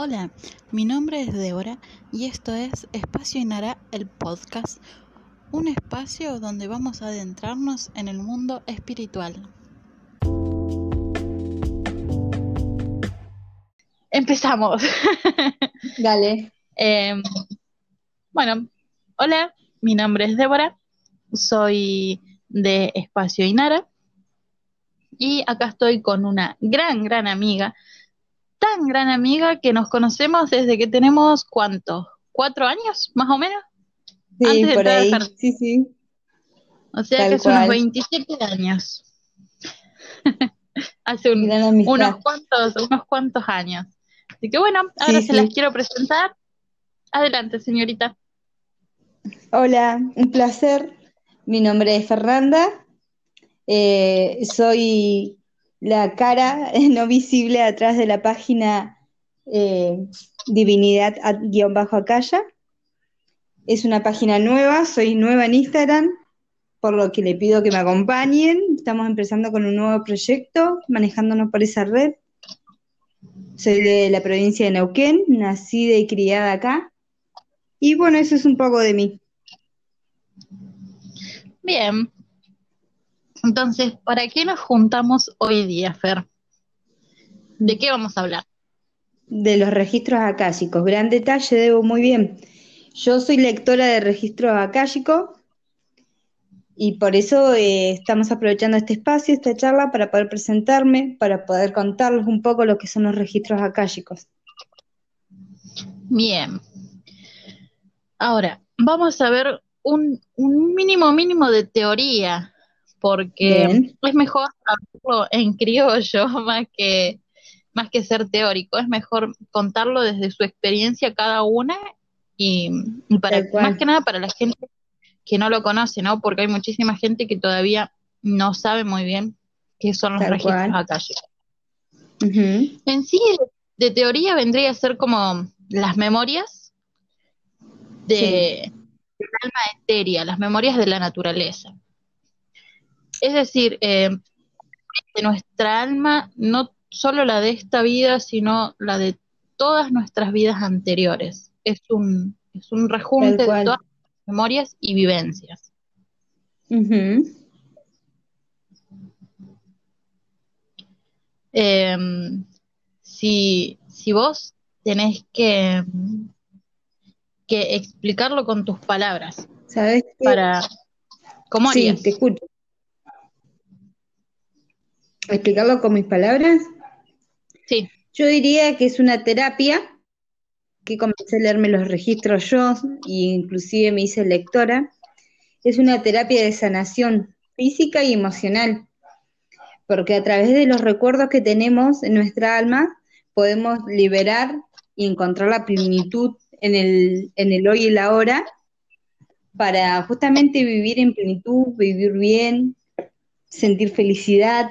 Hola, mi nombre es Débora y esto es Espacio Inara, el podcast, un espacio donde vamos a adentrarnos en el mundo espiritual. Empezamos. Dale. Em, bueno, hola, mi nombre es Débora, soy de Espacio Inara y acá estoy con una gran, gran amiga tan gran amiga que nos conocemos desde que tenemos, ¿cuánto? ¿Cuatro años, más o menos? Sí, por ahí, sí, sí. O sea que son unos 27 años. Hace unos, cuantos, unos cuantos años. Así que bueno, ahora se las quiero presentar. Adelante, señorita. Hola, un placer. Mi nombre es Fernanda. Eh, soy la cara no visible atrás de la página eh, divinidad-acaya. Es una página nueva, soy nueva en Instagram, por lo que le pido que me acompañen. Estamos empezando con un nuevo proyecto, manejándonos por esa red. Soy de la provincia de Neuquén, nacida y criada acá. Y bueno, eso es un poco de mí. Bien, entonces, ¿para qué nos juntamos hoy día, Fer? ¿De qué vamos a hablar? De los registros akáshicos. Gran detalle, Debo, muy bien. Yo soy lectora de registros akáshicos y por eso eh, estamos aprovechando este espacio, esta charla, para poder presentarme, para poder contarles un poco lo que son los registros akáshicos. Bien. Ahora, vamos a ver un, un mínimo, mínimo de teoría porque es mejor hablarlo en criollo más que, más que ser teórico, es mejor contarlo desde su experiencia cada una y, para más que nada para la gente que no lo conoce, ¿no? Porque hay muchísima gente que todavía no sabe muy bien qué son los registros acá. En sí, de, teoría vendría a ser como las memorias de, del alma etérea, las memorias de la naturaleza. Es decir, eh, de nuestra alma, no solo la de esta vida, sino la de todas nuestras vidas anteriores. Es un, es un rejunte de todas las memorias y vivencias. Em, si, si vos tenés que, que explicarlo con tus palabras, ¿sabes? Para, ¿Cómo harías? Sí, te escucho explicarlo con mis palabras? Sí. Yo diría que es una terapia que comencé a leerme los registros yo e inclusive me hice lectora. Es una terapia de sanación física y emocional, porque a través de los recuerdos que tenemos en nuestra alma podemos liberar y encontrar la plenitud en el, en el hoy y la ahora para justamente vivir en plenitud, vivir bien, sentir felicidad,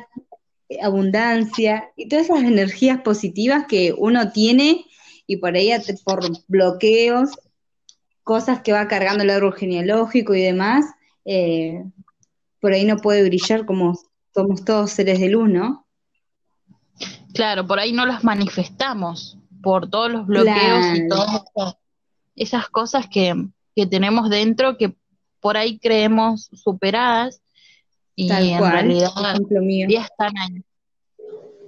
abundancia y todas esas energías positivas que uno tiene y por ahí por bloqueos, cosas que va cargando el árbol genealógico y demás, eh, por ahí no puede brillar como somos todos seres de luz, ¿no? Claro, por ahí no las manifestamos por todos los bloqueos y todas esas cosas que, que tenemos dentro que por ahí creemos superadas y en realidad ya están ahí.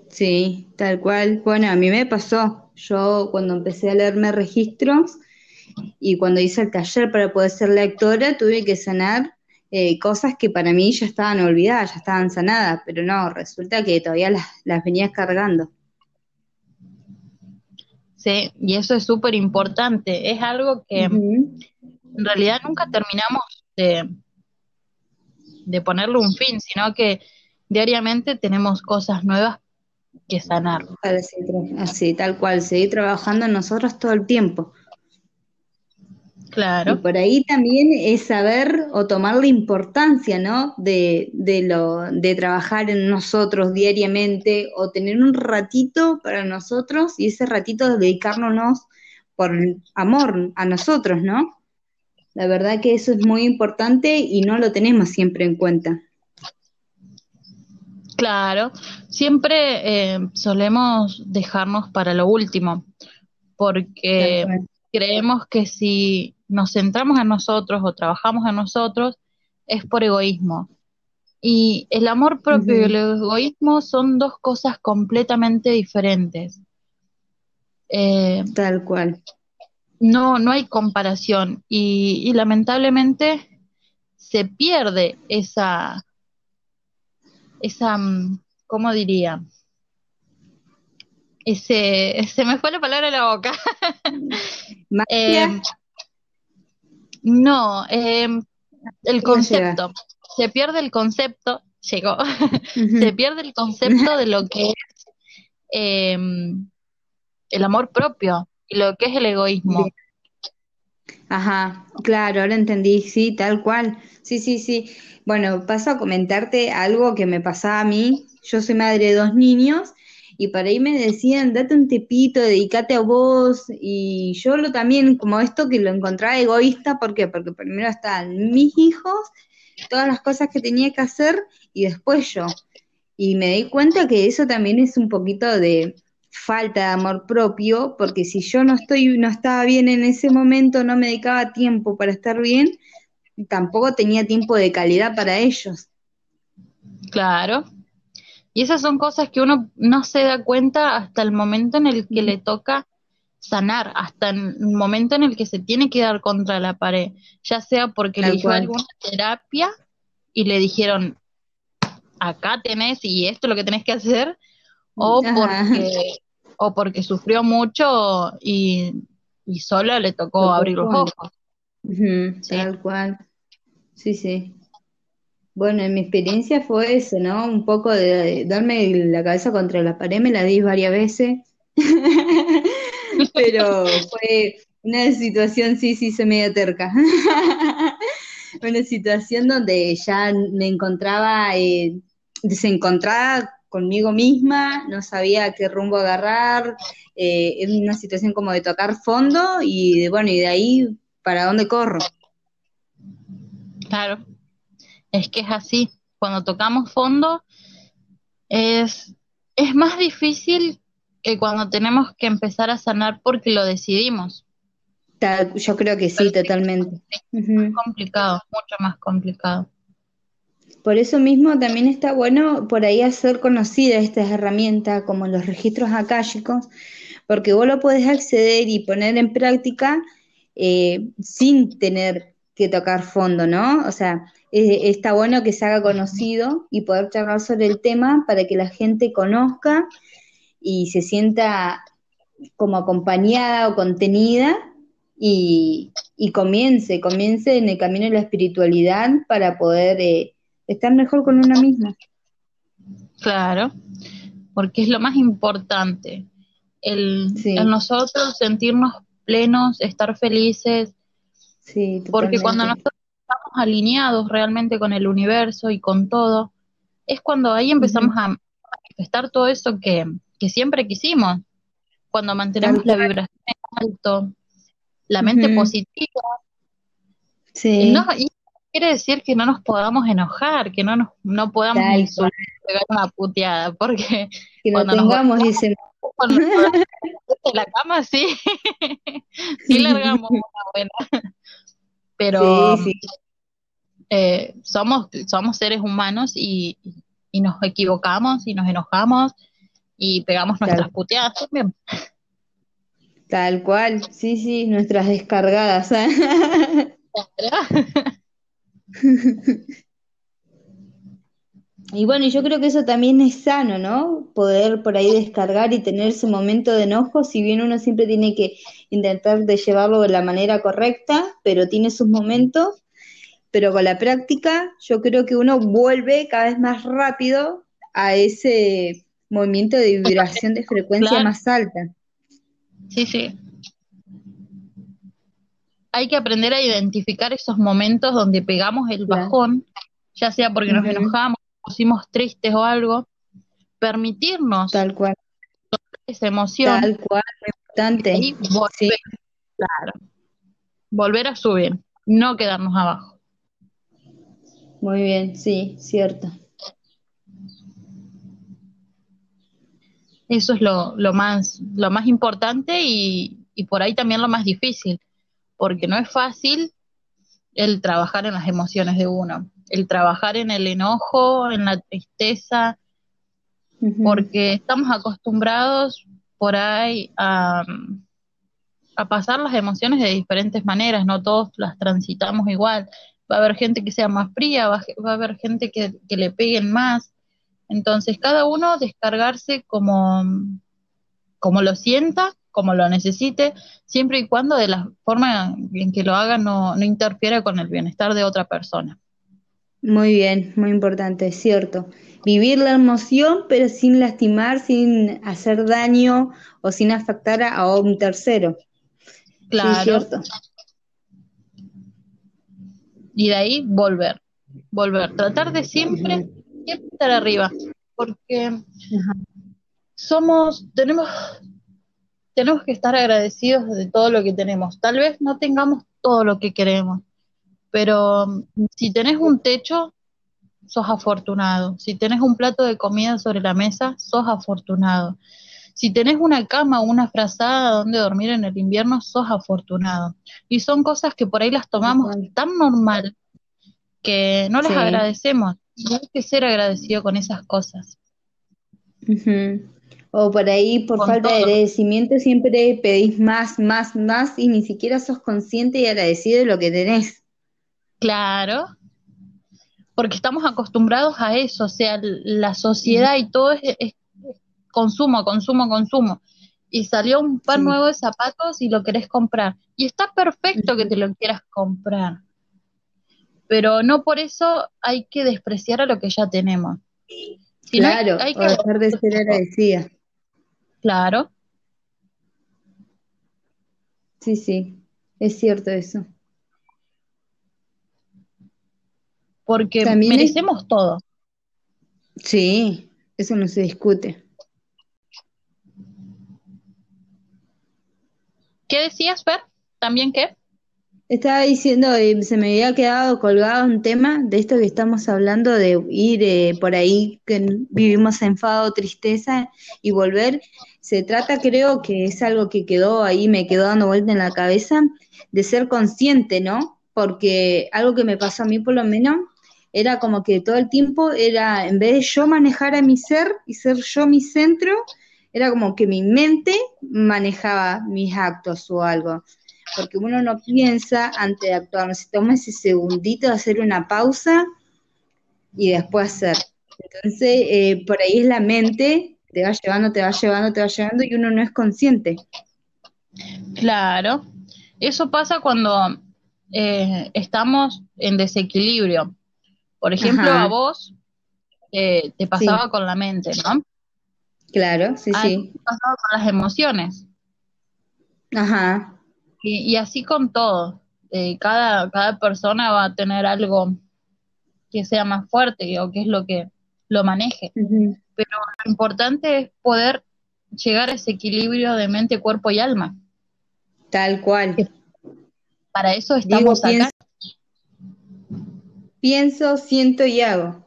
Sí, tal cual. Bueno, a mí me pasó. Yo cuando empecé a leerme registros y cuando hice el taller para poder ser lectora, tuve que sanar eh, cosas que para mí ya estaban olvidadas, ya estaban sanadas, pero no, resulta que todavía las, las venías cargando. Sí, y eso es súper importante. Es algo que en realidad nunca terminamos de, de ponerle un fin, sino que diariamente tenemos cosas nuevas que sanar. así, tal cual, seguir trabajando en nosotros todo el tiempo. Claro. Y por ahí también es saber o tomar la importancia, ¿no? De, de, lo, de trabajar en nosotros diariamente o tener un ratito para nosotros y ese ratito dedicárnoslo por amor a nosotros, ¿no? La verdad que eso es muy importante y no lo tenemos siempre en cuenta. Claro, siempre eh, solemos dejarnos para lo último, porque creemos que si nos centramos en nosotros o trabajamos en nosotros, es por egoísmo. Y el amor propio y el egoísmo son dos cosas completamente diferentes. Eh, Tal cual. No, no hay comparación. Y, lamentablemente se pierde esa, esa, mm, ¿cómo diría? Ese, se me fue la palabra de la boca. eh, no, eh, el concepto. Se pierde el concepto, llegó, se pierde el concepto de lo que es em, el amor propio lo que es el egoísmo. Ajá, claro, ahora entendí, sí, tal cual. Sí, sí, sí. Bueno, paso a comentarte algo que me pasaba a mí. Yo soy madre de dos niños y para ahí me decían, date un tepito, dedícate a vos, y yo lo también, como esto que lo encontraba egoísta, ¿por qué? Porque primero están mis hijos, todas las cosas que tenía que hacer, y después yo. Y me di cuenta que eso también es un poquito de falta de amor propio, porque si yo no estoy, no estaba bien en ese momento, no me dedicaba tiempo para estar bien, tampoco tenía tiempo de calidad para ellos. Claro, y esas son cosas que uno no se da cuenta hasta el momento en el que le toca sanar, hasta el momento en el que se tiene que dar contra la pared, ya sea porque le hizo alguna terapia y le dijeron, acá tenés y esto es lo que tenés que hacer, o porque, o porque sufrió mucho y, solo le tocó abrir los ojos. Tal cual. Sí, sí. Bueno, en mi experiencia fue eso, ¿no? Un poco de, darme la cabeza contra la pared, me la di varias veces, pero fue una situación, sí, sí, se medio terca. una situación donde ya me encontraba eh, desencontrada conmigo misma, no sabía qué rumbo agarrar, eh, en una situación como de tocar fondo y de, bueno, y de ahí para dónde corro. Claro, es que es así. Cuando tocamos fondo es, es más difícil que cuando tenemos que empezar a sanar porque lo decidimos. Yo creo que sí, totalmente. Es complicado, mucho más complicado. Por eso mismo también está bueno por ahí hacer conocida estas herramientas como los registros akáshicos, porque vos lo podés acceder y poner en práctica eh, sin tener que tocar fondo, ¿no? O sea, está bueno que se haga conocido y poder charlar sobre el tema para que la gente conozca y se sienta como acompañada o contenida y, comience, comience en el camino de la espiritualidad para poder eh, estar mejor con una misma. Claro, porque es lo más importante, el, nosotros sentirnos plenos, estar felices, sí, porque cuando nosotros estamos alineados realmente con el universo y con todo, es cuando ahí empezamos a manifestar todo eso que, siempre quisimos, cuando mantenemos la vibración en alto, la mente positiva. Sí. Y, quiere decir que no nos podamos enojar, que no nos no podamos pegar una puteada, porque que cuando no tengamos ese en la cama sí, sí largamos una buena pero eh, somos, somos seres humanos y, nos equivocamos y nos enojamos y pegamos nuestras puteadas también. Tal cual, sí, sí, nuestras descargadas. ¿eh? Y bueno, yo creo que eso también es sano, ¿no? Poder por ahí descargar y tener ese momento de enojo, si bien uno siempre tiene que intentar de llevarlo de la manera correcta, pero tiene sus momentos, pero con la práctica yo creo que uno vuelve cada vez más rápido a ese movimiento de vibración de frecuencia más alta. Sí, sí. Hay que aprender a identificar esos momentos donde pegamos el bajón, ya sea porque nos enojamos, nos pusimos tristes o algo, permitirnos tal cual esa emoción. Tal cual, importante. volver, claro, volver a subir, no quedarnos abajo. Muy bien, sí, cierto. Eso es lo, lo, más, lo más importante y, y por ahí también lo más difícil, porque no es fácil el trabajar en las emociones de uno, el trabajar en el enojo, en la tristeza, porque estamos acostumbrados por ahí a, pasar las emociones de diferentes maneras, no todos las transitamos igual. Va a haber gente que sea más fría, va, a haber gente que, que le peguen más. Entonces, cada uno descargarse como, como lo sienta, como lo necesite, siempre y cuando de la forma en que lo haga no, no interfiera con el bienestar de otra persona. Muy bien, muy importante, es cierto. Vivir la emoción, pero sin lastimar, sin hacer daño o sin afectar a, un tercero. Claro. y de ahí volver, volver, tratar de siempre, estar arriba, porque somos, tenemos, tenemos que estar agradecidos de todo lo que tenemos. Tal vez no tengamos todo lo que queremos, pero mm, si tenés un techo, sos afortunado. Si tenés un plato de comida sobre la mesa, sos afortunado. Si tenés una cama o una frazada donde dormir en el invierno, sos afortunado. Y son cosas que por ahí las tomamos tan normal que no las agradecemos. hay que ser agradecido con esas cosas. O por ahí, por falta de agradecimiento, siempre pedís más, más, más y ni siquiera sos consciente y agradecido de lo que tenés. Claro, porque estamos acostumbrados a eso, o sea, la sociedad y todo es, consumo, consumo, consumo. Y salió un par nuevo de zapatos y lo querés comprar. Y está perfecto que te lo quieras comprar. Pero no por eso hay que despreciar a lo que ya tenemos. claro, hay, que dejar de ser agradecida. Claro. Sí, sí, es cierto eso. porque merecemos todo. Sí, eso no se discute. ¿Qué decías, Fer? ¿También qué? Estaba diciendo, eh, se me había quedado colgado un tema de esto que estamos hablando, de ir eh, por ahí, que vivimos enfado, tristeza y volver. Se trata, creo que es algo que quedó ahí, me quedó dando vuelta en la cabeza, de ser consciente, ¿no? Porque algo que me pasó a mí por lo menos era como que todo el tiempo era, en vez de yo manejar a mi ser y ser yo mi centro, era como que mi mente manejaba mis actos o algo. Porque uno no piensa antes de actuar, no se toma ese segundito de hacer una pausa y después hacer. Entonces, eh, por ahí es la mente, te va llevando, te va llevando, te va llevando y uno no es consciente. Claro, eso pasa cuando eh, estamos en desequilibrio. Por ejemplo, a vos eh, te pasaba con la mente, ¿no? Claro, sí, sí. Te pasaba con las emociones. Ajá. Y, así con todo. Eh, cada, cada persona va a tener algo que sea más fuerte o que es lo que lo maneje. Pero lo importante es poder llegar a ese equilibrio de mente, cuerpo y alma. Tal cual. Para eso estamos acá pienso, siento y hago.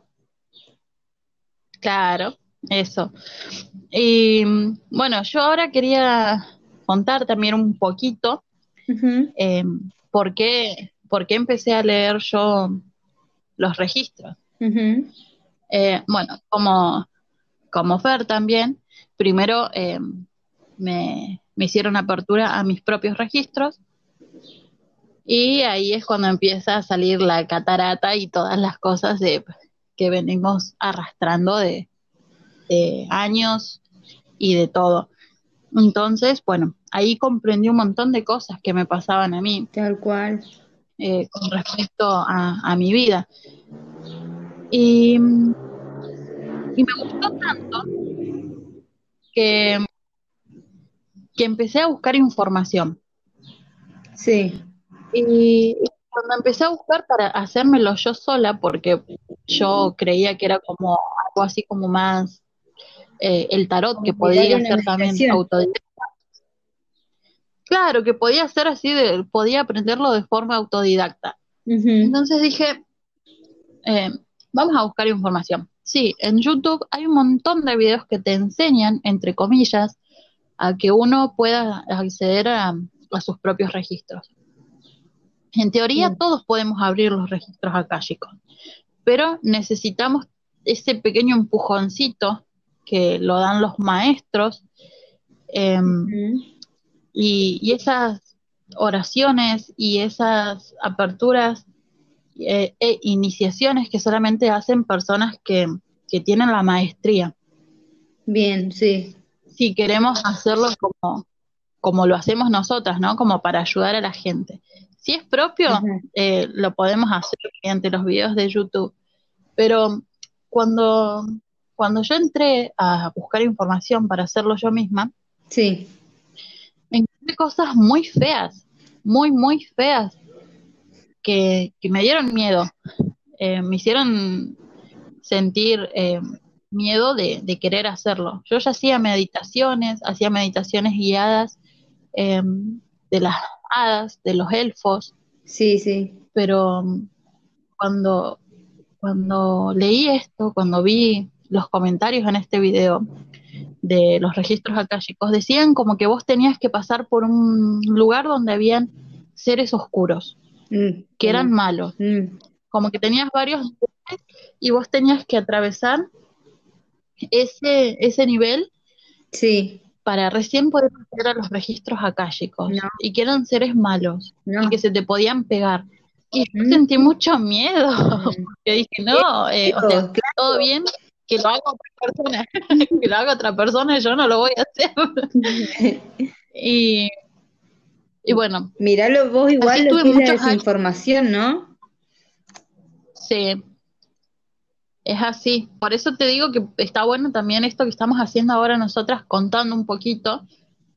Claro, eso. Y bueno, yo ahora quería contar también un poquito em, por, qué, empecé a leer yo los registros. Eh, bueno, como, como Fer también, primero em, me, me hicieron apertura a mis propios registros y ahí es cuando empieza a salir la catarata y todas las cosas de, que venimos arrastrando de, años y de todo. Entonces, bueno, ahí comprendí un montón de cosas que me pasaban a mí. Tal cual. Eh, con respecto a, mi vida. Y, y, me gustó tanto que, que empecé a buscar información. Sí. Y cuando empecé a buscar para hacérmelo yo sola, porque yo creía que era como algo así como más eh, el tarot, que podía ser también autodidacta. Claro, que podía ser así, de, podía aprenderlo de forma autodidacta. Entonces dije, eh, vamos a buscar información. Sí, en YouTube hay un montón de videos que te enseñan, entre comillas, a que uno pueda acceder a, sus propios registros. En teoría todos podemos abrir los registros akáshicos, pero necesitamos ese pequeño empujoncito que lo dan los maestros em, y, esas oraciones y esas aperturas eh, e iniciaciones que solamente hacen personas que, que tienen la maestría. Bien, sí. Si queremos hacerlo como, como lo hacemos nosotras, ¿no? Como para ayudar a la gente. Si es propio, eh, lo podemos hacer mediante los videos de YouTube. Pero cuando, cuando yo entré a buscar información para hacerlo yo misma, sí. encontré cosas muy feas, muy, muy feas, que, me dieron miedo. Eh, me hicieron sentir eh, miedo de, querer hacerlo. Yo ya hacía meditaciones, hacía meditaciones guiadas em, de las hadas, de los elfos. Sí, sí. Pero mm, cuando, cuando leí esto, cuando vi los comentarios en este video de los registros akáshicos, decían como que vos tenías que pasar por un lugar donde habían seres oscuros, mm, que eran mm. malos. Como que tenías varios y vos tenías que atravesar ese, ese nivel sí. para recién poder acceder a los registros akáshicos y que eran seres malos y que se te podían pegar. Y yo sentí mucho miedo, porque dije, no, eh, o sea, todo bien, que lo haga otra persona, que lo haga otra persona, yo no lo voy a hacer. y, y bueno. Miralo vos igual lo que es la desinformación, ¿no? Sí, es así. Por eso te digo que está bueno también esto que estamos haciendo ahora nosotras, contando un poquito,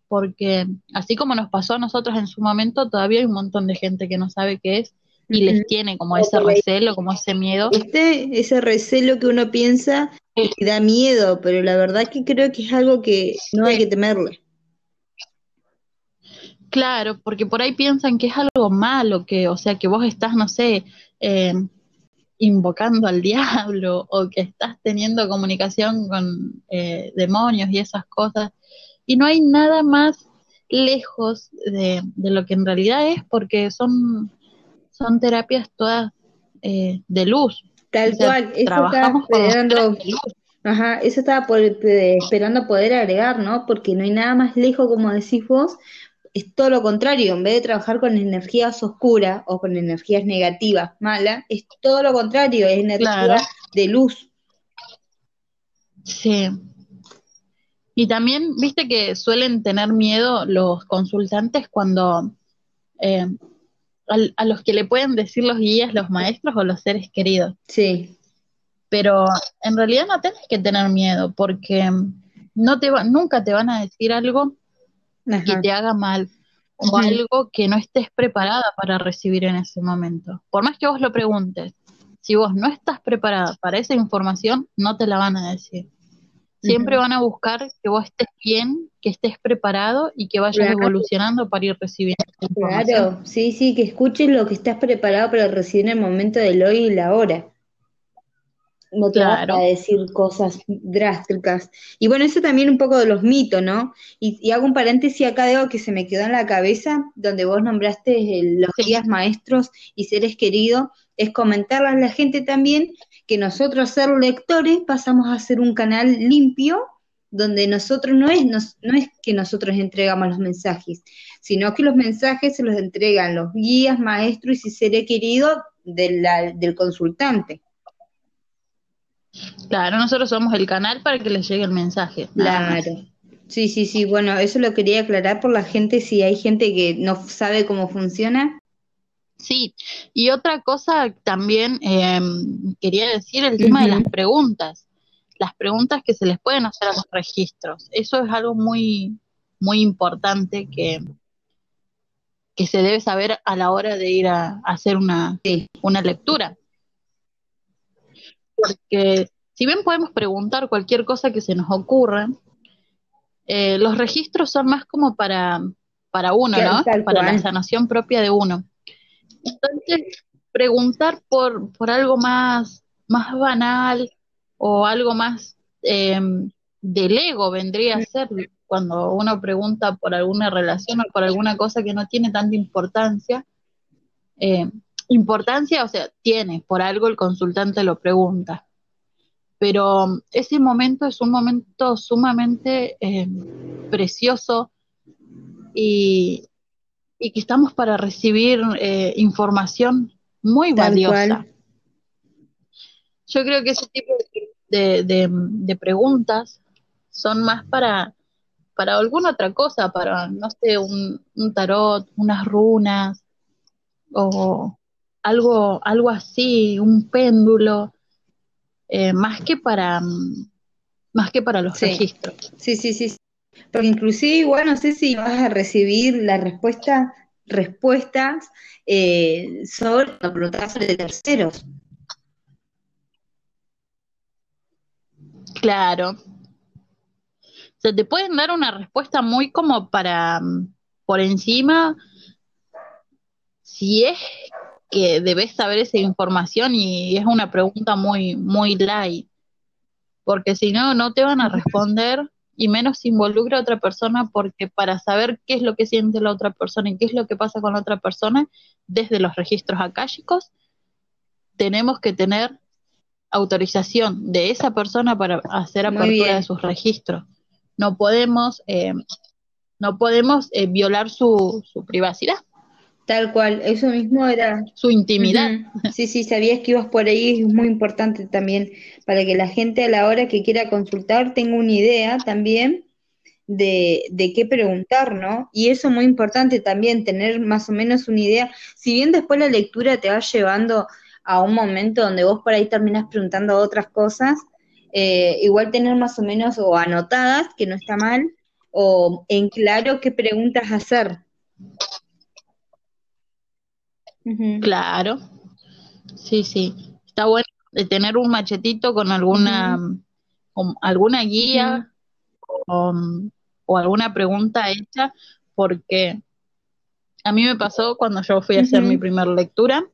porque así como nos pasó a nosotros en su momento, todavía hay un montón de gente que no sabe qué es y les tiene como ese recelo, como ese miedo. Este, ese recelo que uno piensa da miedo, pero la verdad que creo que es algo que no hay que temerle. Claro, porque por ahí piensan que es algo malo, que, o sea, que vos estás, no sé, eh, invocando al diablo o que estás teniendo comunicación con eh, demonios y esas cosas. Y no hay nada más lejos de, lo que en realidad es porque son, son terapias todas eh, de luz. Tal cual, eso trabajamos esperando, Ajá, eso estaba por, eh, esperando poder agregar, ¿no? Porque no hay nada más lejos, como decís vos, es todo lo contrario, en vez de trabajar con energías oscuras o con energías negativas, malas, es todo lo contrario, es energía de luz. Sí. Y también, viste que suelen tener miedo los consultantes cuando eh, a, los que le pueden decir los guías, los maestros o los seres queridos. Sí. Pero en realidad no tienes que tener miedo porque no te va, nunca te van a decir algo que te haga mal o algo que no estés preparada para recibir en ese momento. Por más que vos lo preguntes, si vos no estás preparada para esa información, no te la van a decir. Siempre van a buscar que vos estés bien, que estés preparado y que vayas evolucionando para ir recibiendo. Claro, sí, sí, que escuches lo que estás preparado para recibir en el momento del hoy y la hora no te vas a decir cosas drásticas. Y bueno, eso también un poco de los mitos, ¿no? Y, hago un paréntesis acá de algo que se me quedó en la cabeza, donde vos nombraste los guías maestros y seres queridos, es comentarle a la gente también que nosotros ser lectores pasamos a ser un canal limpio, donde nosotros no es, no es que nosotros entregamos los mensajes, sino que los mensajes se los entregan los guías, maestros y seres queridos del consultante. Claro, nosotros somos el canal para que les llegue el mensaje. Claro. Sí, sí, sí. Bueno, eso lo quería aclarar por la gente, si hay gente que no sabe cómo funciona. Sí, y otra cosa también em, quería decir el tema de las preguntas, las preguntas que se les pueden hacer a los registros. Eso es algo muy, muy importante que, que se debe saber a la hora de ir a, hacer una, una lectura porque si bien podemos preguntar cualquier cosa que se nos ocurra, eh, los registros son más como para, para uno, ¿no? Para la sanación propia de uno. Entonces, preguntar por, por algo más, más banal o algo más eh, del ego vendría a ser cuando uno pregunta por alguna relación o por alguna cosa que no tiene tanta importancia. Eh, importancia, o sea, tiene, por algo el consultante lo pregunta. Pero ese momento es un momento sumamente eh, precioso y, y, que estamos para recibir eh, información muy valiosa. Yo creo que ese tipo de, de, preguntas son más para, para alguna otra cosa, para, no sé, un, un tarot, unas runas o algo, algo así, un péndulo, eh, más que para más que para los registros. Sí, sí, sí. Porque inclusive igual no sé si vas a recibir la respuesta, respuestas eh, sobre de terceros. Claro. O sea, te pueden dar una respuesta muy como para por encima, si es que debes saber esa información y es una pregunta muy, muy light, porque si no, no te van a responder y menos involucra a otra persona, porque para saber qué es lo que siente la otra persona y qué es lo que pasa con la otra persona, desde los registros akáshicos, tenemos que tener autorización de esa persona para hacer apertura de sus registros. No podemos, eh, no podemos eh, violar su, su privacidad. Tal cual, eso mismo era. Su intimidad. Sí, sí, sabías que ibas por ahí, es muy importante también para que la gente a la hora que quiera consultar tenga una idea también de, de qué preguntar, ¿no? Y eso es muy importante también, tener más o menos una idea. Si bien después la lectura te va llevando a un momento donde vos por ahí terminas preguntando otras cosas, eh, igual tener más o menos o anotadas, que no está mal, o en claro qué preguntas hacer. Claro, sí, sí. Está bueno de tener un machetito con alguna, alguna guía o, alguna pregunta hecha, porque a mí me pasó cuando yo fui a hacer mi primera lectura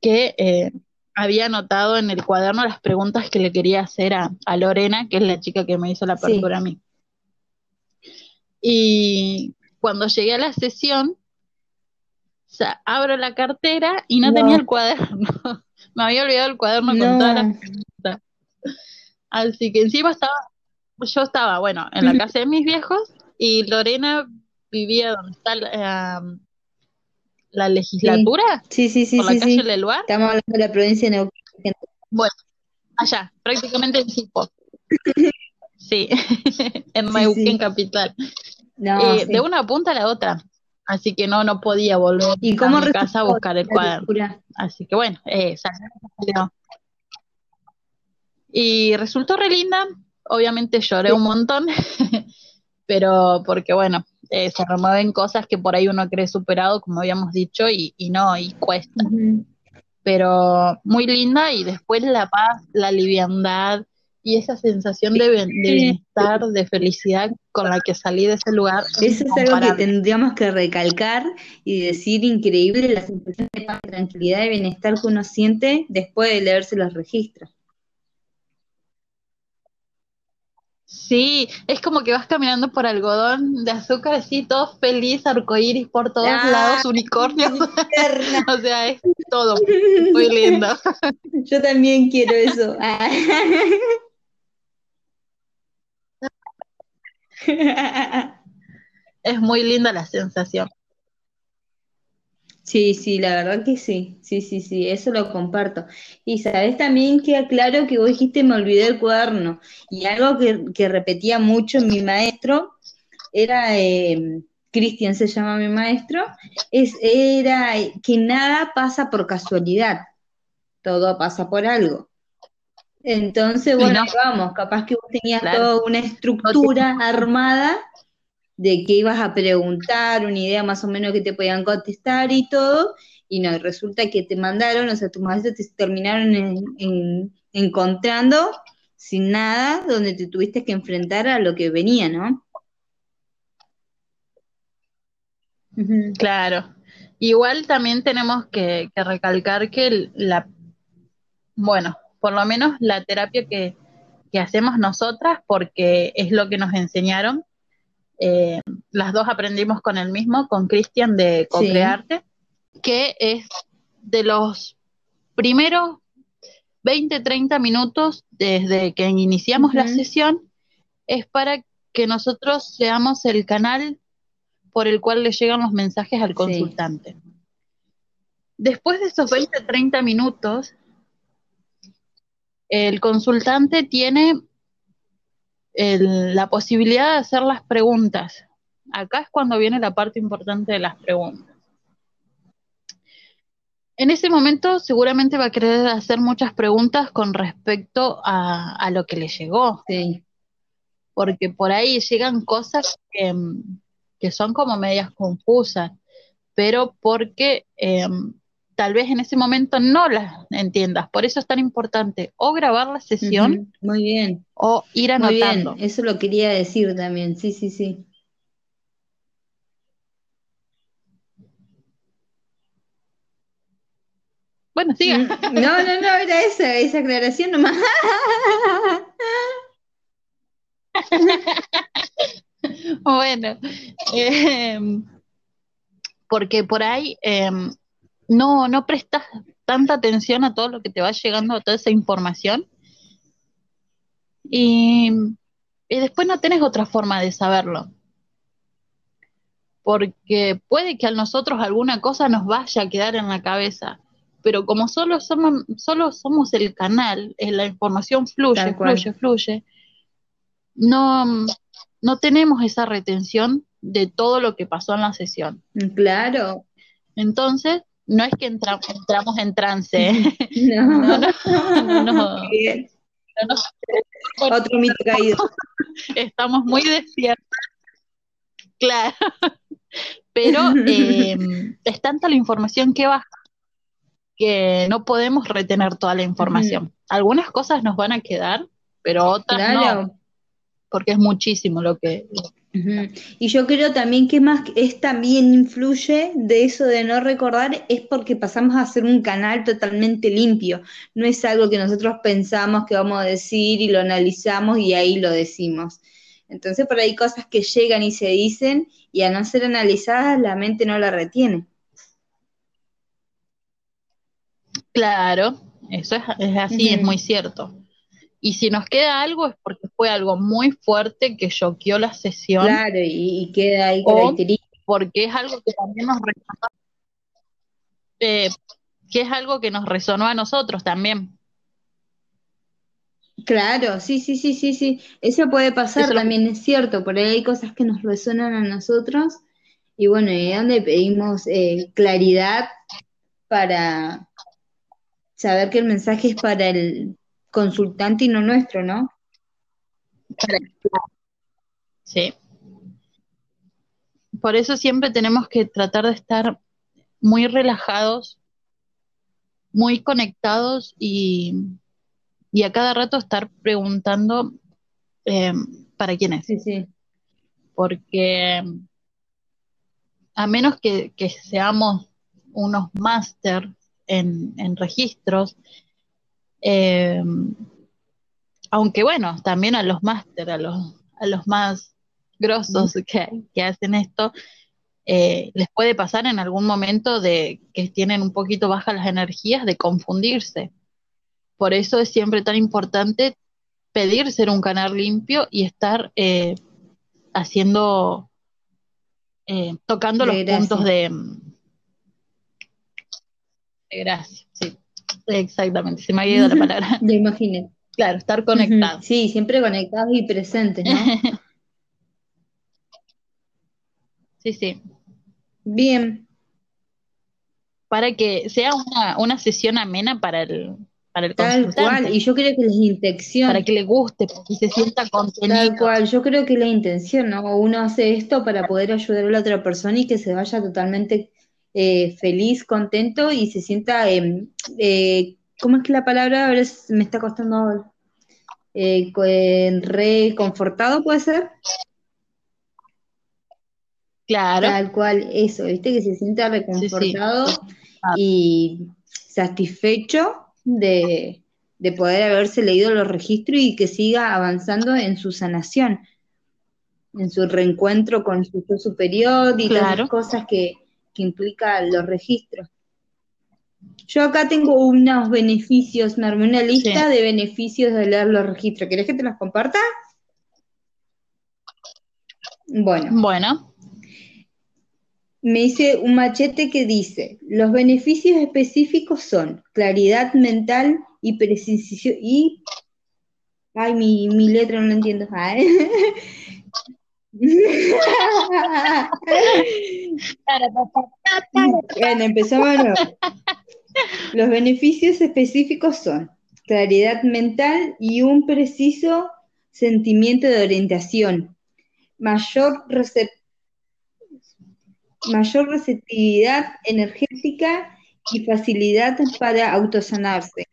que eh, había anotado en el cuaderno las preguntas que le quería hacer a, Lorena, que es la chica que me hizo la apertura a mí. Y cuando llegué a la sesión, sea, abro la cartera y no tenía el cuaderno. Me había olvidado el cuaderno con todas las preguntas. Así que encima estaba, yo estaba, bueno, en la casa de mis viejos y Lorena vivía donde está la, la legislatura. Sí, sí, sí. Por la calle Leluar. Estamos hablando de la provincia de Neuquén. Bueno, allá, prácticamente en Cipo. sí, en Neuquén capital. Eh, de una punta a la otra así que no, no podía volver ¿Y cómo a mi casa a buscar el cuaderno. Así que bueno, eh, Y resultó re linda, obviamente lloré un montón, pero porque bueno, eh, se remueven cosas que por ahí uno cree superado, como habíamos dicho, y, y no, y cuesta. Pero muy linda y después la paz, la liviandad, y esa sensación de, bienestar, de felicidad con la que salí de ese lugar. Eso es algo que tendríamos que recalcar y decir increíble la sensación de paz, tranquilidad y bienestar que uno siente después de leerse los registros. Sí, es como que vas caminando por algodón de azúcar así, todo feliz, arcoíris por todos ah, lados, unicornios. o sea, es todo muy lindo. Yo también quiero eso. es muy linda la sensación. Sí, sí, la verdad que sí, sí, sí, sí, eso lo comparto. Y sabes también que aclaro que vos dijiste me olvidé el cuaderno. Y algo que, repetía mucho mi maestro era, eh, Cristian se llama mi maestro, es, era que nada pasa por casualidad, todo pasa por algo. Entonces, bueno, vamos, capaz que vos tenías toda una estructura armada de que ibas a preguntar, una idea más o menos que te podían contestar y todo, y no, resulta que te mandaron, o sea, tus maestros te terminaron encontrando sin nada, donde te tuviste que enfrentar a lo que venía, ¿no? Claro. Igual también tenemos que, recalcar que la, bueno, por lo menos la terapia que, que hacemos nosotras porque es lo que nos enseñaron. Eh, las dos aprendimos con el mismo, con Cristian de Co-Crearte, que es de los primeros 20, 30 minutos desde que iniciamos la sesión, es para que nosotros seamos el canal por el cual le llegan los mensajes al consultante. Después de esos 20, 30 minutos, el consultante tiene la posibilidad de hacer las preguntas. Acá es cuando viene la parte importante de las preguntas. En ese momento seguramente va a querer hacer muchas preguntas con respecto a, lo que le llegó. Sí. Porque por ahí llegan cosas que, que son como medias confusas, pero porque em, tal vez en ese momento no las entiendas. Por eso es tan importante o grabar la sesión. Muy bien. O ir anotando. Muy bien, eso lo quería decir también. Sí, sí, sí. Bueno, siga. Mm, no, no, no, era esa, esa aclaración nomás. bueno, em, porque por ahí em, no, no prestas tanta atención a todo lo que te va llegando, a toda esa información. Y, después no tenés otra forma de saberlo. Porque puede que a nosotros alguna cosa nos vaya a quedar en la cabeza, pero como solo somos, solo somos el canal, eh, la información fluye, fluye, fluye, no, no tenemos esa retención de todo lo que pasó en la sesión. Claro. Entonces, no es que entramos en trance. No, no, no. Otro mito caído. Estamos muy despiertos. Claro. Pero em, es tanta la información que baja que no podemos retener toda la información. Algunas cosas nos van a quedar, pero otras no. Porque es muchísimo lo que, y yo creo también que más es también influye de eso de no recordar es porque pasamos a ser un canal totalmente limpio. No es algo que nosotros pensamos que vamos a decir y lo analizamos y ahí lo decimos. Entonces por ahí cosas que llegan y se dicen y a no ser analizadas la mente no la retiene. Claro, eso es, así, es muy cierto. Y si nos queda algo es porque fue algo muy fuerte que choqueó la sesión. Claro, y, queda ahí Porque es algo que también nos resonó, eh, que es algo que nos resonó a nosotros también. Claro, sí, sí, sí, sí, sí. Eso puede pasar también, es cierto. Por ahí hay cosas que nos resonan a nosotros. Y bueno, y donde pedimos eh, claridad para saber que el mensaje es para el, consultante y no nuestro, ¿no? Sí. Por eso siempre tenemos que tratar de estar muy relajados, muy conectados y, a cada rato estar preguntando eh, para quién es. Sí, sí. Porque a menos que, seamos unos máster en, en registros, eh, aunque bueno, también a los máster, a los, a los más grosos que, hacen esto, eh, les puede pasar en algún momento de que tienen un poquito bajas las energías de confundirse. Por eso es siempre tan importante pedir ser un canal limpio y estar eh, haciendo, tocando los puntos de, de gracia. Sí. Exactamente, se me ha ido la palabra. Me imaginé. Claro, estar conectado. Sí, siempre conectados y presentes, ¿no? sí, sí. Bien. Para que sea una, una sesión amena para el, para el Tal cual, y yo creo que la intención. Para que le guste, para que se sienta contenido. Tal cual, yo creo que la intención, ¿no? Uno hace esto para poder ayudar a la otra persona y que se vaya totalmente eh, feliz, contento y se sienta, eh, eh, ¿cómo es que la palabra? Ahora me está costando, reconfortado, ¿puede ser? Claro. Tal cual, eso, ¿viste? Que se sienta reconfortado y satisfecho de, de poder haberse leído los registros y que siga avanzando en su sanación, en su reencuentro con su superior y todas las cosas que, que implica los registros. Yo acá tengo unos beneficios, me armé una lista de beneficios de leer los registros. ¿Querés que te los comparta? Bueno. Bueno. Me hice un machete que dice, los beneficios específicos son claridad mental y precisión y... Ay, mi, mi letra no la entiendo. bueno, empezamos. Los beneficios específicos son claridad mental y un preciso sentimiento de orientación, mayor, mayor receptividad energética y facilidad para autosanarse,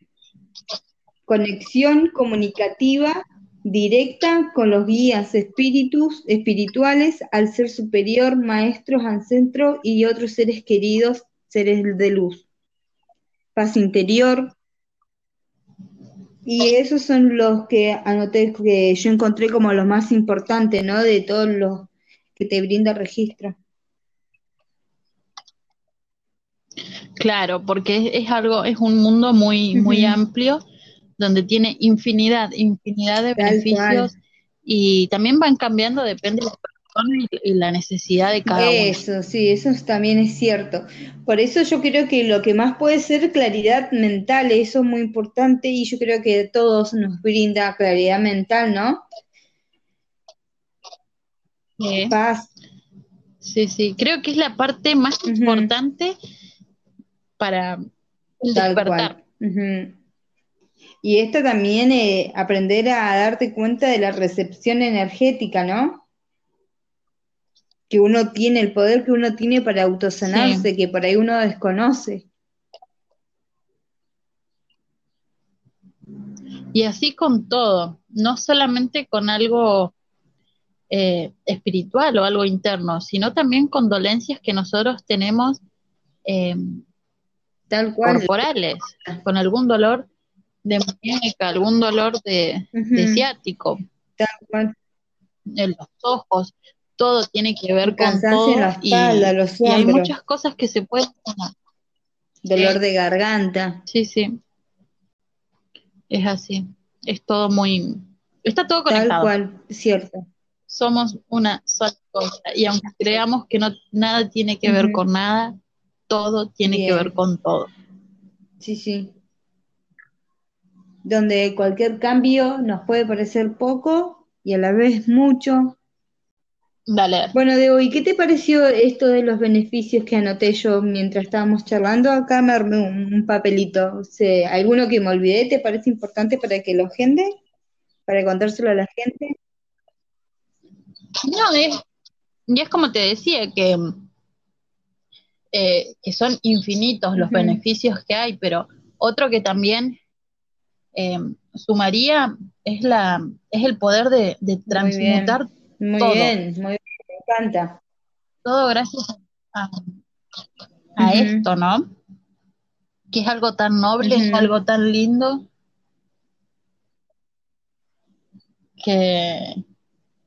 conexión comunicativa directa con los guías espíritus espirituales al ser superior, maestros, ancestros y otros seres queridos, seres de luz. Paz interior. Y esos son los que anoté, que yo encontré como los más importantes, ¿no? De todos los que te brinda el registro. Claro, porque es, algo, es un mundo muy, muy amplio donde tiene infinidad, infinidad de beneficios y también van cambiando, depende de la persona y, la necesidad de cada uno. Eso, sí, eso también es cierto. Por eso yo creo que lo que más puede ser claridad mental, eso es muy importante y yo creo que todos nos brinda claridad mental, ¿no? Sí. Paz. Sí, sí, creo que es la parte más importante para despertar. Y esto también, eh, aprender a darte cuenta de la recepción energética, ¿no? Que uno tiene, el poder que uno tiene para autosanarse, que por ahí uno desconoce. Y así con todo, no solamente con algo eh, espiritual o algo interno, sino también con dolencias que nosotros tenemos eh, Tal cual. corporales, con algún dolor de muñeca, algún dolor de, ciático. En los ojos, todo tiene que ver con todo. En la espalda, y, los y hay muchas cosas que se pueden Dolor de garganta. Sí, sí. Es así. Es todo muy. Está todo conectado. Tal cual, cierto. Somos una sola cosa. Y aunque creamos que no nada tiene que ver con nada, todo tiene que ver con todo. Sí, sí donde cualquier cambio nos puede parecer poco y a la vez mucho. Dale. Bueno, Debo, ¿y qué te pareció esto de los beneficios que anoté yo mientras estábamos charlando? Acá me armé un, papelito. ¿Alguno que me olvidé te parece importante para que lo agende? ¿Para contárselo a la gente? No, es, y es como te decía, que, eh, que son infinitos los beneficios que hay, pero otro que también eh, sumaría es la es el poder de, transmutar muy bien, muy bien, me encanta. Todo gracias a, esto, ¿no? Que es algo tan noble, es algo tan lindo, que,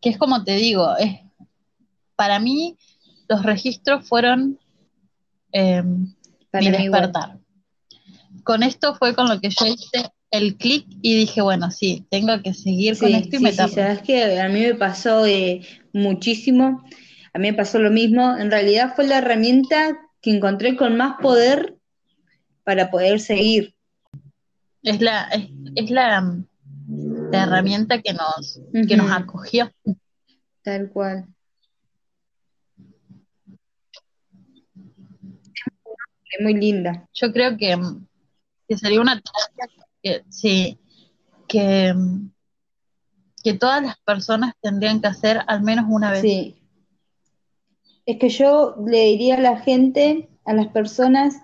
que es como te digo, es para mí los registros fueron eh, mi despertar. Con esto fue con lo que yo hice el clic y dije, bueno, sí, tengo que seguir con esto y me sí, sabes que a mí me pasó eh, muchísimo, a mí me pasó lo mismo, en realidad fue la herramienta que encontré con más poder para poder seguir. Es la, es, la, la, herramienta que nos, que nos acogió. Tal cual. Es muy linda. Yo creo que, que sería una terapia sí, que, que todas las personas tendrían que hacer al menos una vez. Sí. Es que yo le diría a la gente, a las personas,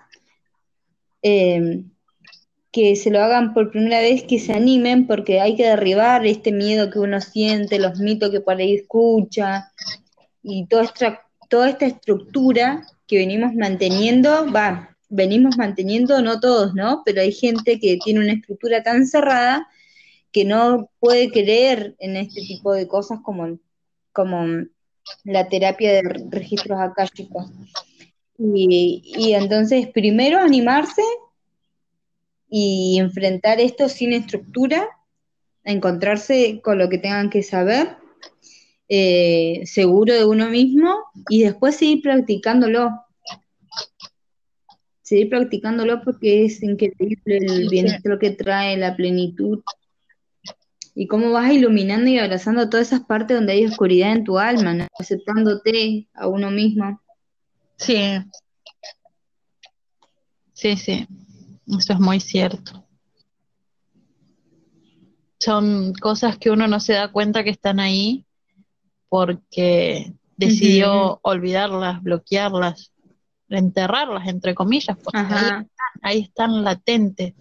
eh, que se lo hagan por primera vez, que se animen, porque hay que derribar este miedo que uno siente, los mitos que por ahí escucha, y toda esta estructura que venimos manteniendo, va, venimos manteniendo, no todos, ¿no? Pero hay gente que tiene una estructura tan cerrada que no puede creer en este tipo de cosas como, como la terapia de registros akáshicos. Y, y entonces, primero animarse y enfrentar esto sin estructura, encontrarse con lo que tengan que saber, eh, seguro de uno mismo, y después seguir practicándolo. Seguir practicándolo porque es increíble el bienestar que trae, la plenitud y cómo vas iluminando y abrazando todas esas partes donde hay oscuridad en tu alma, ¿no? aceptándote a uno mismo. Sí. Sí, sí. Eso es muy cierto. Son cosas que uno no se da cuenta que están ahí porque decidió olvidarlas, bloquearlas, enterrarlas, entre comillas, porque ahí están, ahí están latentes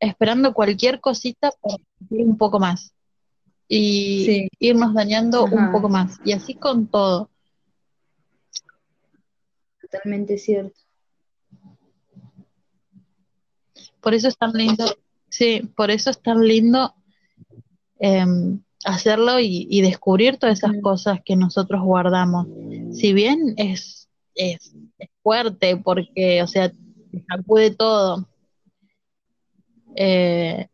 esperando cualquier cosita para un poco más y irnos dañando un poco más. Y así con todo. Totalmente cierto. Por eso es tan lindo, sí, por eso es tan lindo em, hacerlo y, descubrir todas esas cosas que nosotros guardamos. Si bien es fuerte porque, o sea, sacude todo, eh,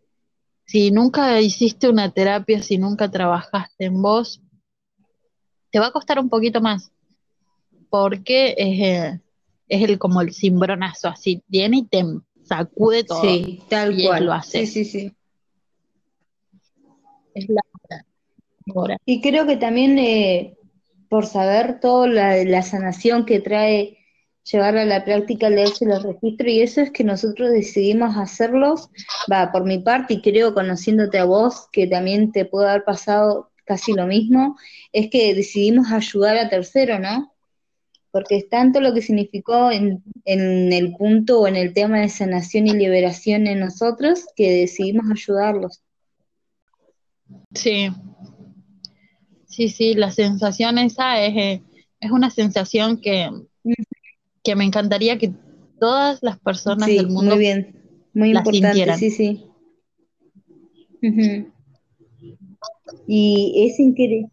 si nunca hiciste una terapia, si nunca trabajaste en vos, te va a costar un poquito más, porque es, eh, es el como el cimbronazo, así viene y te sacude todo. Sí, tal cual. Lo hace. Sí, sí, sí. Es la hora. Y creo que también eh, por saber toda la, la sanación que trae llevar a la práctica leerse los registros y eso es que nosotros decidimos hacerlos, va, por mi parte y creo conociéndote a vos, que también te puede haber pasado casi lo mismo, es que decidimos ayudar a tercero, ¿no? Porque es tanto lo que significó en, en el punto o en el tema de sanación y liberación en nosotros que decidimos ayudarlos. Sí, sí, sí, la sensación esa es, eh, es una sensación que que me encantaría que todas las personas del mundo muy bien, muy importante, sí, sí. Y es increíble.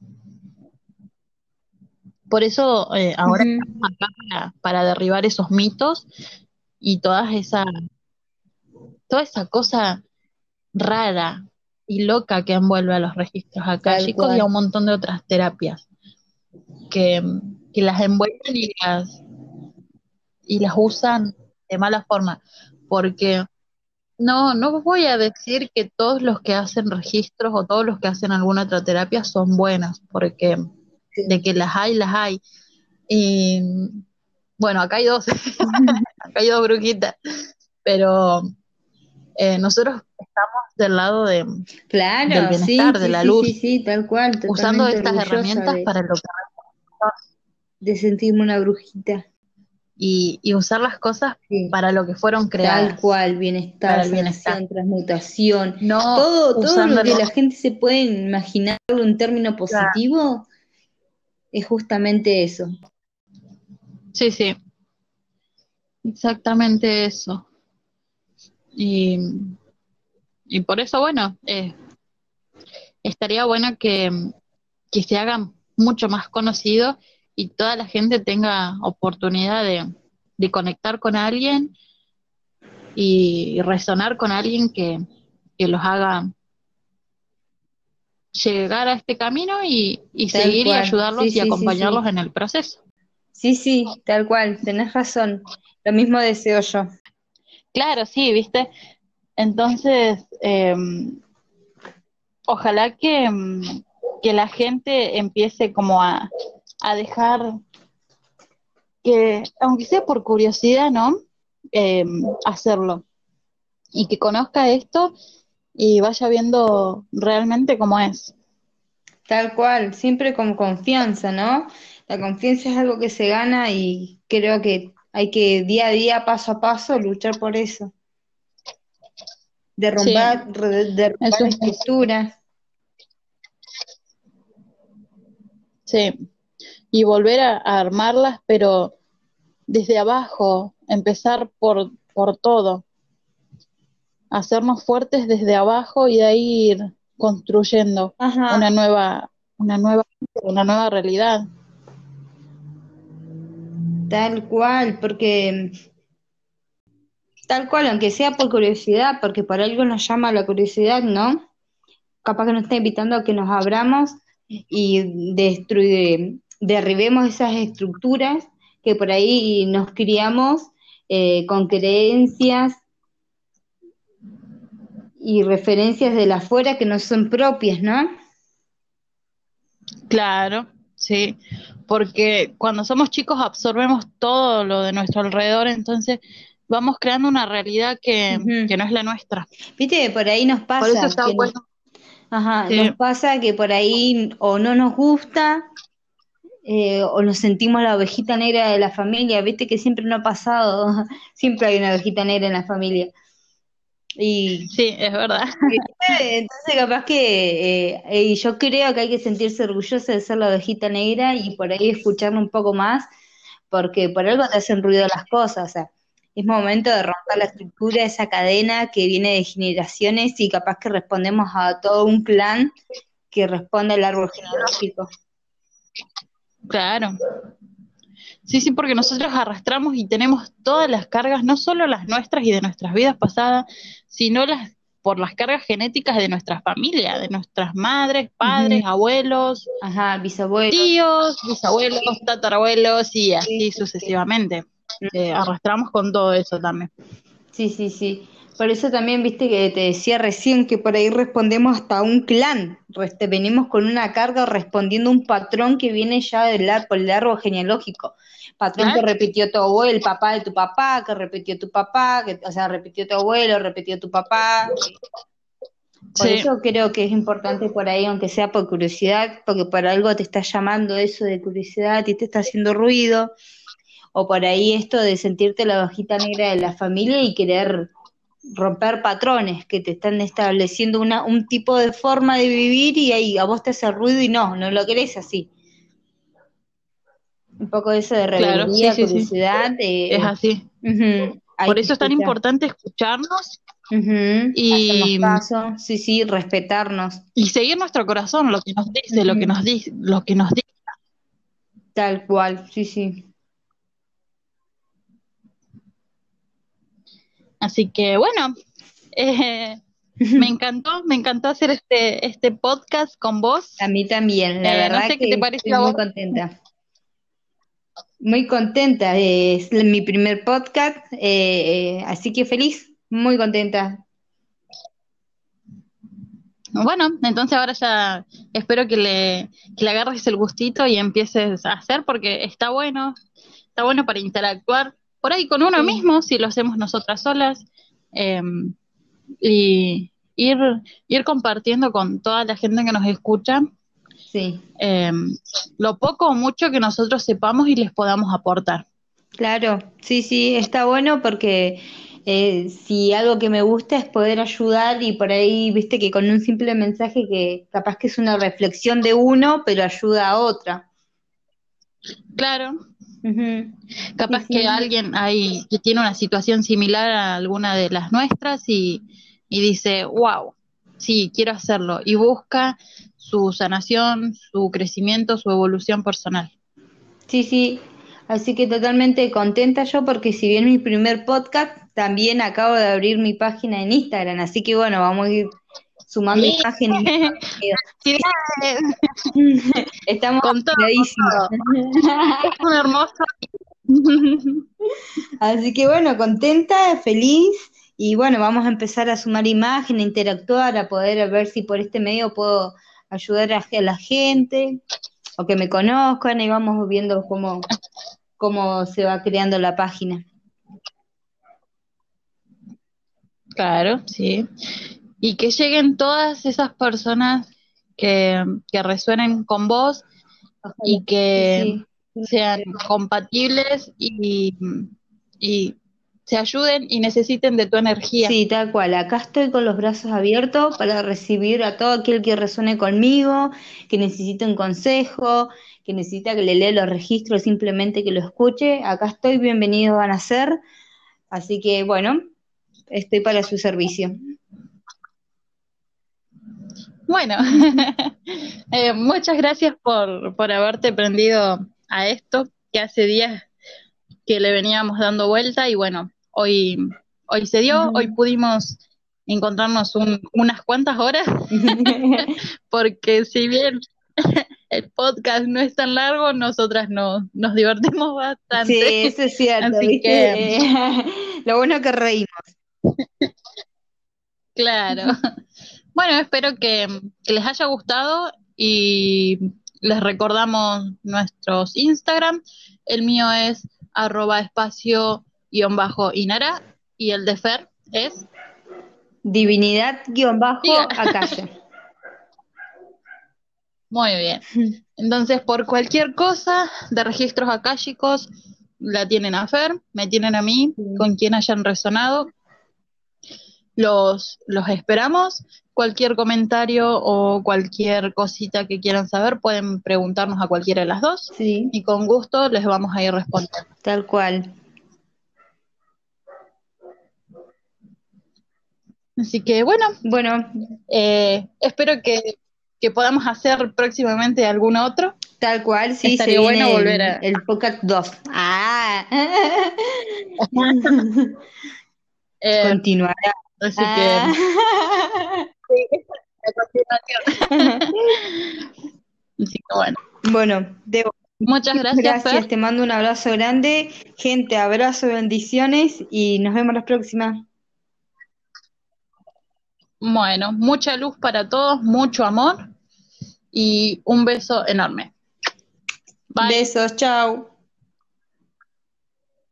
Por eso eh, ahora estamos acá para, derribar esos mitos y todas esa, toda esa cosa rara y loca que envuelve a los registros acá, chicos, y a un montón de otras terapias que, que las envuelven y las, y las usan de mala forma, porque no, no voy a decir que todos los que hacen registros o todos los que hacen alguna otra terapia son buenas, porque de que las hay, las hay. Y bueno, acá hay dos, acá hay dos brujitas, pero eh, nosotros estamos del lado de, claro, del bienestar, de la luz, tal cual, usando estas herramientas para lo que de sentirme una brujita y, usar las cosas para lo que fueron creadas. Tal cual, bienestar, bienestar. transmutación, todo, todo lo que la gente se puede imaginar un término positivo es justamente eso. Sí, sí. Exactamente eso. Y, y por eso, bueno, eh, estaría bueno que, que se hagan mucho más conocidos y toda la gente tenga oportunidad de, conectar con alguien y resonar con alguien que, los haga llegar a este camino y, seguir y ayudarlos y acompañarlos en el proceso. Sí, sí, tal cual, tenés razón. Lo mismo deseo yo. Claro, sí, viste. Entonces, eh, ojalá que, que la gente empiece como a, a dejar que, aunque sea por curiosidad, ¿no? Eh, hacerlo. Y que conozca esto y vaya viendo realmente cómo es. Tal cual, siempre con confianza, ¿no? La confianza es algo que se gana y creo que hay que día a día, paso a paso, luchar por eso. Derrumbar, sí, derrumbar estructuras. Sí, y volver a, armarlas, pero desde abajo, empezar por, por todo. Hacernos fuertes desde abajo y de ahí ir construyendo una nueva, una nueva, una nueva realidad. Tal cual, porque tal cual, aunque sea por curiosidad, porque por algo nos llama la curiosidad, ¿no? Capaz que nos está invitando a que nos abramos y destruir, derribemos esas estructuras que por ahí nos criamos eh, con creencias y referencias de la afuera que no son propias, ¿no? Claro, sí, porque cuando somos chicos absorbemos todo lo de nuestro alrededor, entonces vamos creando una realidad que, no es la nuestra. Viste, por ahí nos pasa. Por eso está bueno. ajá, nos pasa que por ahí o no nos gusta eh, o nos sentimos la ovejita negra de la familia, viste que siempre no ha pasado, siempre hay una ovejita negra en la familia. Y, sí, es verdad. Entonces, capaz que eh, yo creo que hay que sentirse orgulloso de ser la ovejita negra y por ahí escucharlo un poco más, porque por algo te hacen ruido las cosas. O sea, es momento de romper la estructura, de esa cadena que viene de generaciones y capaz que respondemos a todo un clan que responde al árbol genealógico. Claro. Sí, sí, porque nosotros arrastramos y tenemos todas las cargas, no solo las nuestras y de nuestras vidas pasadas, sino las por las cargas genéticas de nuestra familia, de nuestras madres, padres, abuelos, Ajá, bisabuelos, tíos, bisabuelos, tatarabuelos y así sucesivamente. Eh, arrastramos con todo eso también. Sí, sí, sí. Por eso también viste que te decía recién que por ahí respondemos hasta un clan, venimos con una carga respondiendo un patrón que viene ya del por el árbol genealógico. Patrón que repitió tu abuelo, el papá de tu papá, que repitió tu papá, que, o sea, repitió tu abuelo, repitió tu papá. Por eso creo que es importante por ahí, aunque sea por curiosidad, porque por algo te está llamando eso de curiosidad y te está haciendo ruido, o por ahí esto de sentirte la bajita negra de la familia y querer romper patrones que te están estableciendo una, un tipo de forma de vivir y ahí a vos te hace ruido y no, no lo querés así. Un poco eso de rebeldía, curiosidad. es así. Por eso es tan importante escucharnos y caso. sí, sí, respetarnos. Y seguir nuestro corazón, lo que nos dice, lo que nos dice, lo que nos dice. Tal cual, sí, sí. Así que bueno, eh, me encantó, me encantó hacer este, este podcast con vos. A mí también, la eh, verdad que te estoy muy contenta. Muy contenta, es mi primer podcast, eh, así que feliz, muy contenta. Bueno, entonces ahora ya espero que le, que le agarres el gustito y empieces a hacer porque está bueno, está bueno para interactuar por ahí con uno mismo, si lo hacemos nosotras solas, em, y ir, ir compartiendo con toda la gente que nos escucha sí. Em, lo poco o mucho que nosotros sepamos y les podamos aportar. Claro, sí, sí, está bueno porque eh, si algo que me gusta es poder ayudar y por ahí, viste que con un simple mensaje que capaz que es una reflexión de uno, pero ayuda a otra. Claro, Capaz que alguien ahí que tiene una situación similar a alguna de las nuestras y, dice, wow, sí, quiero hacerlo. Y busca su sanación, su crecimiento, su evolución personal. Sí, sí. Así que totalmente contenta yo porque si bien mi primer podcast, también acabo de abrir mi página en Instagram. Así que bueno, vamos a ir sumando imágenes. Estamos con todo, Es un hermoso. Así que bueno, contenta, feliz. Y bueno, vamos a empezar a sumar imágenes, interactuar, a poder ver si por este medio puedo ayudar a, la gente o que me conozcan y vamos viendo cómo, cómo se va creando la página. Claro, sí y que lleguen todas esas personas que, resuenen con vos y que sean compatibles y, y se ayuden y necesiten de tu energía. Sí, tal cual. Acá estoy con los brazos abiertos para recibir a todo aquel que resuene conmigo, que necesite un consejo, que necesita que le lea los registros, simplemente que lo escuche. Acá estoy, bienvenidos van a ser. Así que bueno, estoy para su servicio. Bueno, eh, muchas gracias por, por haberte prendido a esto, que hace días que le veníamos dando vuelta y bueno, hoy, hoy se dio, hoy pudimos encontrarnos unas cuantas horas, porque si bien el podcast no es tan largo, nosotras nos, nos divertimos bastante. Sí, eso es cierto. Así que lo bueno que reímos. Claro. Bueno, espero que, les haya gustado y les recordamos nuestros Instagram. El mío es arroba espacio guion bajo inara y el de Fer es divinidad guion bajo. Muy bien. Entonces, por cualquier cosa de registros akáshicos, la tienen a Fer, me tienen a mí, con quien hayan resonado. Los, los esperamos. Cualquier comentario o cualquier cosita que quieran saber, pueden preguntarnos a cualquiera de las dos. Y con gusto les vamos a ir respondiendo. Tal cual. Así que bueno, bueno, eh, espero que que podamos hacer próximamente algún otro. Tal cual, sí, sería bueno volver a... El Pocket 2. Ah. eh, Continuará. Así ah. que... sí, así que bueno. Bueno, Debo. Muchas gracias. Gracias, te mando un abrazo grande. Gente, abrazo, bendiciones y nos vemos la próxima. Bueno, mucha luz para todos, mucho amor y un beso enorme. Bye. Besos, chao.